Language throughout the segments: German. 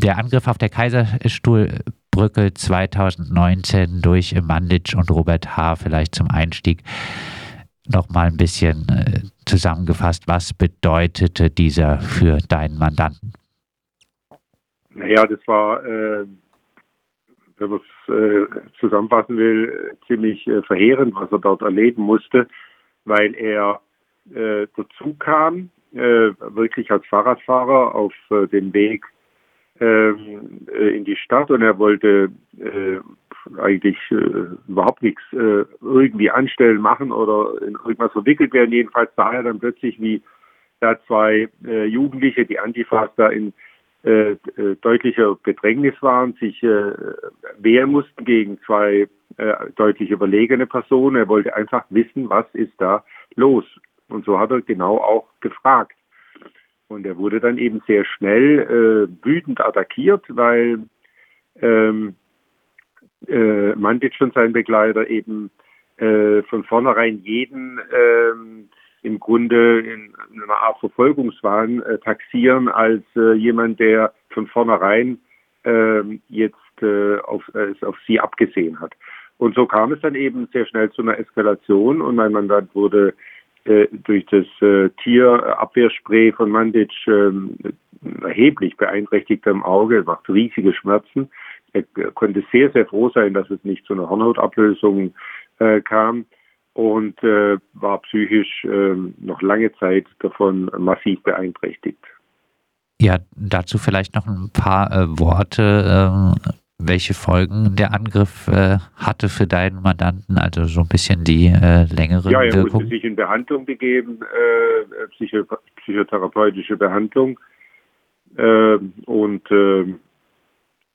der Angriff auf der Kaiserstuhlbrücke 2019 durch Manditsch und Robert H. vielleicht zum Einstieg noch mal ein bisschen äh, zusammengefasst. Was bedeutete dieser für deinen Mandanten? Naja, das war, äh, wenn man es äh, zusammenfassen will, ziemlich äh, verheerend, was er dort erleben musste, weil er äh, dazu kam, wirklich als Fahrradfahrer auf dem Weg in die Stadt und er wollte äh, eigentlich äh, überhaupt nichts äh, irgendwie anstellen, machen oder in irgendwas verwickelt werden. Jedenfalls sah er dann plötzlich, wie da zwei äh, Jugendliche, die Antifas da in äh, äh, deutlicher Bedrängnis waren, sich äh, wehren mussten gegen zwei äh, deutlich überlegene Personen. Er wollte einfach wissen, was ist da los. Und so hat er genau auch gefragt. Und er wurde dann eben sehr schnell äh, wütend attackiert, weil ähm, äh, Mandic und sein Begleiter eben äh, von vornherein jeden ähm, im Grunde in, in einer Art Verfolgungswahn äh, taxieren als äh, jemand, der von vornherein äh, jetzt äh, auf, äh, auf sie abgesehen hat. Und so kam es dann eben sehr schnell zu einer Eskalation und mein Mandant wurde durch das äh, Tierabwehrspray von Mandic äh, erheblich beeinträchtigt am Auge, macht riesige Schmerzen. Er konnte sehr, sehr froh sein, dass es nicht zu einer Hornhautablösung äh, kam und äh, war psychisch äh, noch lange Zeit davon massiv beeinträchtigt. Ja, dazu vielleicht noch ein paar äh, Worte, ähm, welche Folgen der Angriff äh, hatte für deinen Mandanten, also so ein bisschen die äh, längere Ja, er Wirkung. musste sich in Behandlung begeben, äh, psycho psychotherapeutische Behandlung äh, und äh,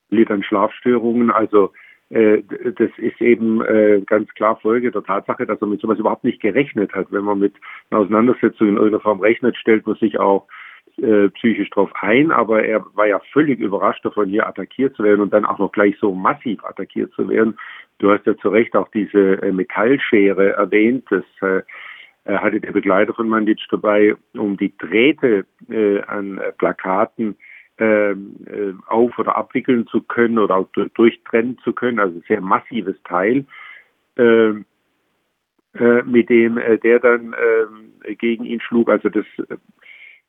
litt an Schlafstörungen. Also äh, das ist eben äh, ganz klar Folge der Tatsache, dass er mit sowas überhaupt nicht gerechnet hat. Wenn man mit einer Auseinandersetzung in irgendeiner Form rechnet, stellt man sich auch äh, psychisch drauf ein, aber er war ja völlig überrascht davon, hier attackiert zu werden und dann auch noch gleich so massiv attackiert zu werden. Du hast ja zu Recht auch diese äh, Metallschere erwähnt, das äh, hatte der Begleiter von Mandic dabei, um die Drähte äh, an äh, Plakaten ähm, äh, auf- oder abwickeln zu können oder auch durchtrennen zu können, also sehr massives Teil, ähm, äh, mit dem äh, der dann äh, gegen ihn schlug. Also das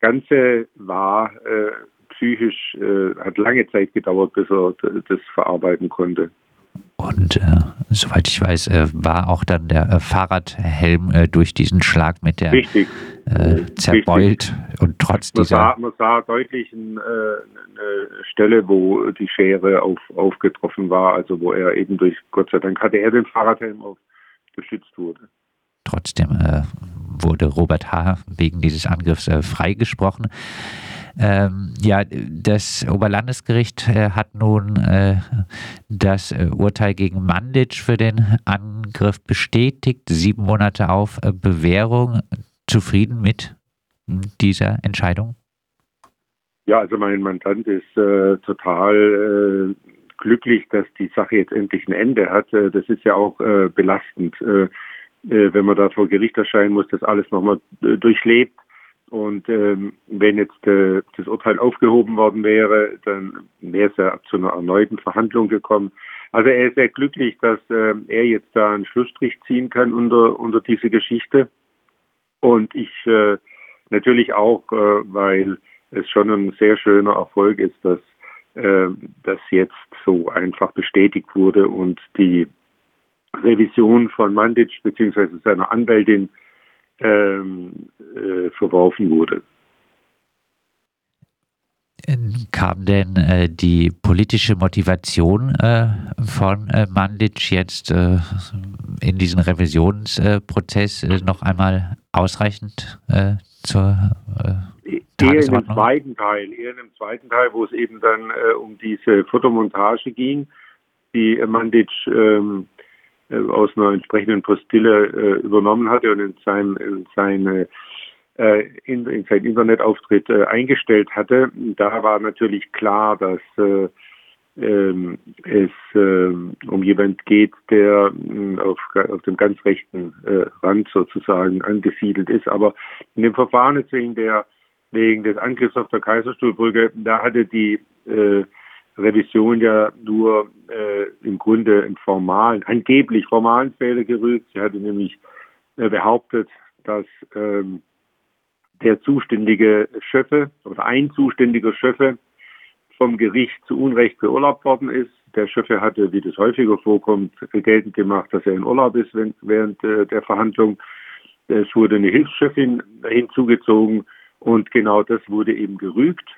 Ganze war äh, psychisch, äh, hat lange Zeit gedauert, bis er das verarbeiten konnte. Und äh, soweit ich weiß, äh, war auch dann der äh, Fahrradhelm äh, durch diesen Schlag mit der Richtig. äh, zerbeult und trotz Man dieser sah, man sah deutlich ein, äh, eine Stelle, wo die Schere auf, aufgetroffen war, also wo er eben durch, Gott sei Dank hatte er den Fahrradhelm auf, geschützt wurde. trotzdem wurde Robert H. wegen dieses Angriffs äh, freigesprochen. Ähm, ja, das Oberlandesgericht äh, hat nun äh, das äh, Urteil gegen Mandic für den Angriff bestätigt. Sieben Monate auf äh, Bewährung. Zufrieden mit dieser Entscheidung? Ja, also mein Mandant ist äh, total äh, glücklich, dass die Sache jetzt endlich ein Ende hat. Äh, das ist ja auch äh, belastend, wenn man da vor Gericht erscheinen muss, das alles nochmal äh, durchlebt. Und ähm, wenn jetzt äh, das Urteil aufgehoben worden wäre, dann wäre es ja zu einer erneuten Verhandlung gekommen. Also er ist sehr glücklich, dass äh, er jetzt da einen Schlussstrich ziehen kann unter, unter diese Geschichte. Und ich äh, natürlich auch, äh, weil es schon ein sehr schöner Erfolg ist, dass äh, das jetzt so einfach bestätigt wurde und die Revision von Mandic bzw. seiner Anwältin ähm, äh, verworfen wurde. Kam denn äh, die politische Motivation äh, von äh, Mandic jetzt äh, in diesen Revisionsprozess äh, noch einmal ausreichend äh, zur eher in dem zweiten Teil, eher in dem zweiten Teil, wo es eben dann äh, um diese Fotomontage ging, die Mandic ähm, äh, aus einer entsprechenden Postille äh, übernommen hatte und in, sein, in seine äh, in, in seinen Internetauftritt äh, eingestellt hatte. Da war natürlich klar, dass äh, ähm, es ähm, um jemand geht, der mh, auf, auf dem ganz rechten äh, Rand sozusagen angesiedelt ist. Aber in dem Verfahren jetzt wegen der wegen des Angriffs auf der Kaiserstuhlbrücke, da hatte die äh, Revision ja nur äh, im Grunde einen formalen, angeblich formalen Fehler gerügt. Sie hatte nämlich äh, behauptet, dass ähm, der zuständige Schöffe oder ein zuständiger Schöffe vom Gericht zu Unrecht beurlaubt worden ist. Der Schöffe hatte, wie das häufiger vorkommt, geltend gemacht, dass er in Urlaub ist während äh, der Verhandlung. Es wurde eine Hilfschefin hinzugezogen und genau das wurde eben gerügt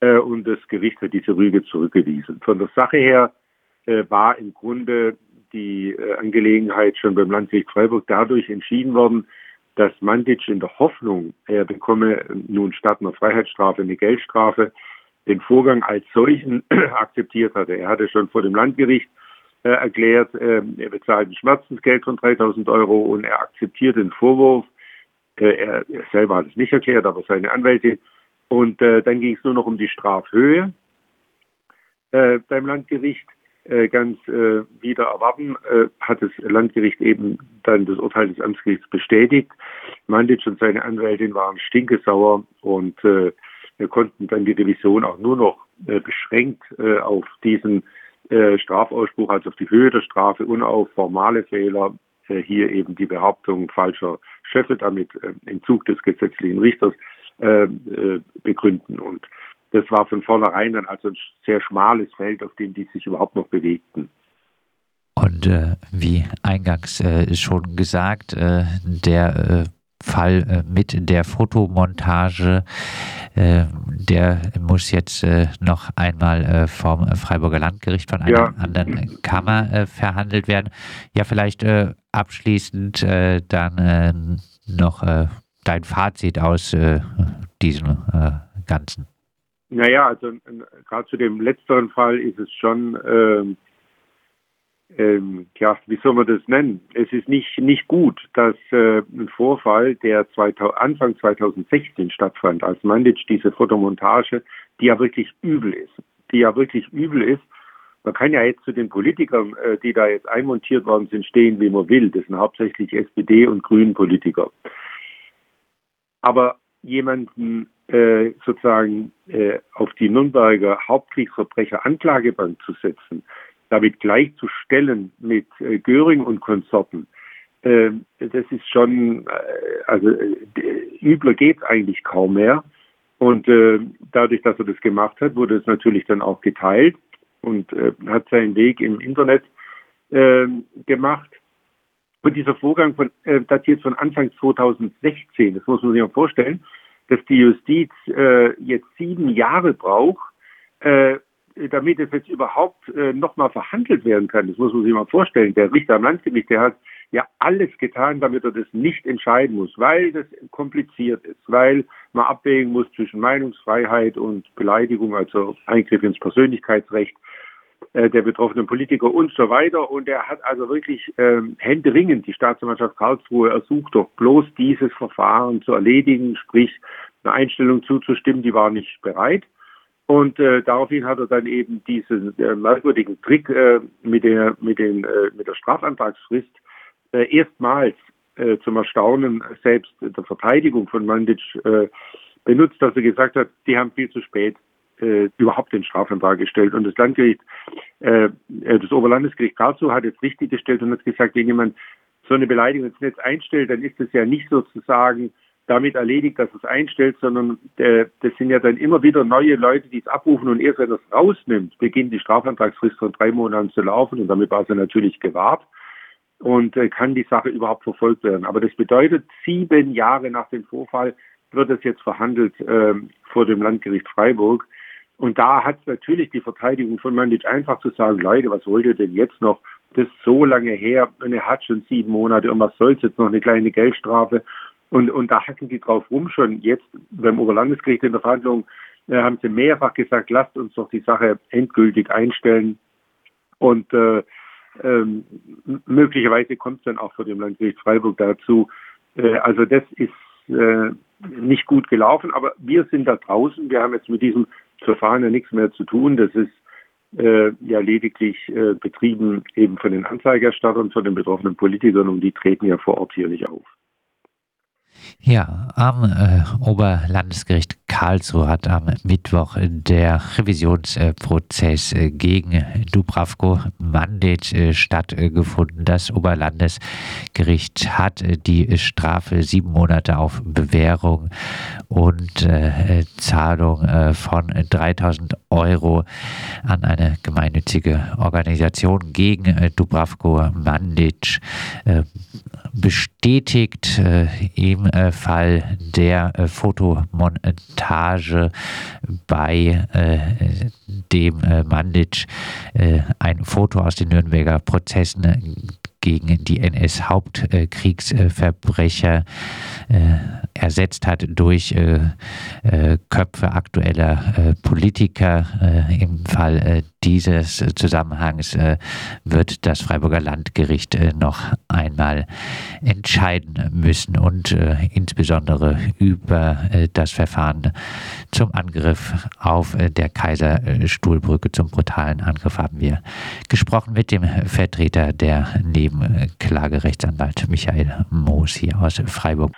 äh, und das Gericht hat diese Rüge zurückgewiesen. Von der Sache her äh, war im Grunde die äh, Angelegenheit schon beim Landgericht Freiburg dadurch entschieden worden, dass Mandic in der Hoffnung, er bekomme nun statt einer Freiheitsstrafe eine Geldstrafe, den Vorgang als solchen akzeptiert hatte. Er hatte schon vor dem Landgericht äh, erklärt, äh, er bezahlt ein Schmerzensgeld von 3000 Euro und er akzeptiert den Vorwurf. Äh, er, er, selber hat es nicht erklärt, aber seine Anwälte. Und äh, dann ging es nur noch um die Strafhöhe äh, beim Landgericht. Äh, ganz äh, wieder erwarten, äh, hat das Landgericht eben dann das Urteil des Amtsgerichts bestätigt. Mandic und seine Anwältin waren stinkesauer und äh, wir konnten dann die Revision auch nur noch äh, beschränkt äh, auf diesen äh, Strafausspruch, also auf die Höhe der Strafe und auf formale Fehler, äh, hier eben die Behauptung falscher Schöffe damit äh, Entzug des gesetzlichen Richters äh, äh, begründen. Und das war von vornherein dann also ein sehr schmales Feld, auf dem die sich überhaupt noch bewegten. Und äh, wie eingangs äh, schon gesagt, äh, der Fall äh, mit der Fotomontage, der muss jetzt noch einmal vom Freiburger Landgericht von einer ja. anderen Kammer verhandelt werden. Ja, vielleicht abschließend dann noch dein Fazit aus diesem Ganzen. Naja, also gerade zu dem letzteren Fall ist es schon ähm, ähm, ja, wie soll man das nennen? Es ist nicht, nicht gut, dass äh, ein Vorfall, der 2000, Anfang 2016 stattfand, als Mandic diese Fotomontage, die ja wirklich übel ist, die ja wirklich übel ist. Man kann ja jetzt zu den Politikern, äh, die da jetzt einmontiert worden sind, stehen, wie man will. Das sind hauptsächlich SPD und Grünen Politiker. Aber jemanden äh, sozusagen äh, auf die Nürnberger Hauptkriegsverbrecher Anklagebank zu setzen, damit gleichzustellen mit äh, Göring und Konsorten, äh, das ist schon, äh, also äh, übler geht es eigentlich kaum mehr. Und äh, dadurch, dass er das gemacht hat, wurde es natürlich dann auch geteilt und äh, hat seinen Weg im Internet äh, gemacht. Und dieser Vorgang von, äh, datiert von Anfang 2016, das muss man sich mal vorstellen, dass die Justiz äh, jetzt sieben Jahre braucht, äh, damit es jetzt überhaupt äh, nochmal verhandelt werden kann, das muss man sich mal vorstellen, der Richter am Landgericht, der hat ja alles getan, damit er das nicht entscheiden muss, weil das kompliziert ist, weil man abwägen muss zwischen Meinungsfreiheit und Beleidigung, also Eingriff ins Persönlichkeitsrecht der betroffenen Politiker und so weiter. Und er hat also wirklich ähm, händeringend die Staatsanwaltschaft Karlsruhe ersucht, doch bloß dieses Verfahren zu erledigen, sprich eine Einstellung zuzustimmen, die war nicht bereit. Und äh, daraufhin hat er dann eben diesen äh, merkwürdigen Trick äh, mit der mit den äh, mit der Strafantragsfrist äh, erstmals äh, zum Erstaunen selbst der Verteidigung von Mandic äh, benutzt, dass er gesagt hat, die haben viel zu spät äh, überhaupt den Strafantrag gestellt. Und das Landgericht, äh, äh das Oberlandesgericht Karlsruhe hat jetzt richtig gestellt und hat gesagt, wenn jemand so eine Beleidigung ins Netz einstellt, dann ist es ja nicht sozusagen damit erledigt, dass es einstellt, sondern äh, das sind ja dann immer wieder neue Leute, die es abrufen und erst wenn es rausnimmt, beginnt die Strafantragsfrist von drei Monaten zu laufen und damit war sie natürlich gewahrt und äh, kann die Sache überhaupt verfolgt werden. Aber das bedeutet, sieben Jahre nach dem Vorfall wird es jetzt verhandelt äh, vor dem Landgericht Freiburg. Und da hat natürlich die Verteidigung von Mandic einfach zu sagen, Leute, was wollt ihr denn jetzt noch? Das ist so lange her und er hat schon sieben Monate und was soll's jetzt noch eine kleine Geldstrafe? Und, und da hacken die drauf rum schon. Jetzt beim Oberlandesgericht in der Verhandlung äh, haben sie mehrfach gesagt, lasst uns doch die Sache endgültig einstellen. Und äh, ähm, möglicherweise kommt es dann auch vor dem Landgericht Freiburg dazu. Äh, also das ist äh, nicht gut gelaufen, aber wir sind da draußen. Wir haben jetzt mit diesem Verfahren ja nichts mehr zu tun. Das ist äh, ja lediglich äh, betrieben eben von den Anzeigerstattern, von den betroffenen Politikern und die treten ja vor Ort hier nicht auf. Ja, am äh, Oberlandesgericht Karlsruhe hat am Mittwoch der Revisionsprozess äh, gegen Dubravko Mandic äh, stattgefunden. Das Oberlandesgericht hat äh, die Strafe sieben Monate auf Bewährung und äh, Zahlung äh, von 3000 Euro an eine gemeinnützige Organisation gegen Dubravko Mandic bestätigt äh, Fall der äh, Fotomontage bei äh, dem äh, Mandic ein Foto aus den Nürnberger Prozessen gegen die NS-Hauptkriegsverbrecher äh, ersetzt hat durch äh, äh, Köpfe aktueller Politiker. Im Fall dieses Zusammenhangs wird das Freiburger Landgericht noch einmal entscheiden müssen und insbesondere über das Verfahren zum Angriff auf der Kaiserstuhlbrücke, zum brutalen Angriff haben wir gesprochen mit dem Vertreter der Neben Klagerechtsanwalt Michael Moos hier aus Freiburg.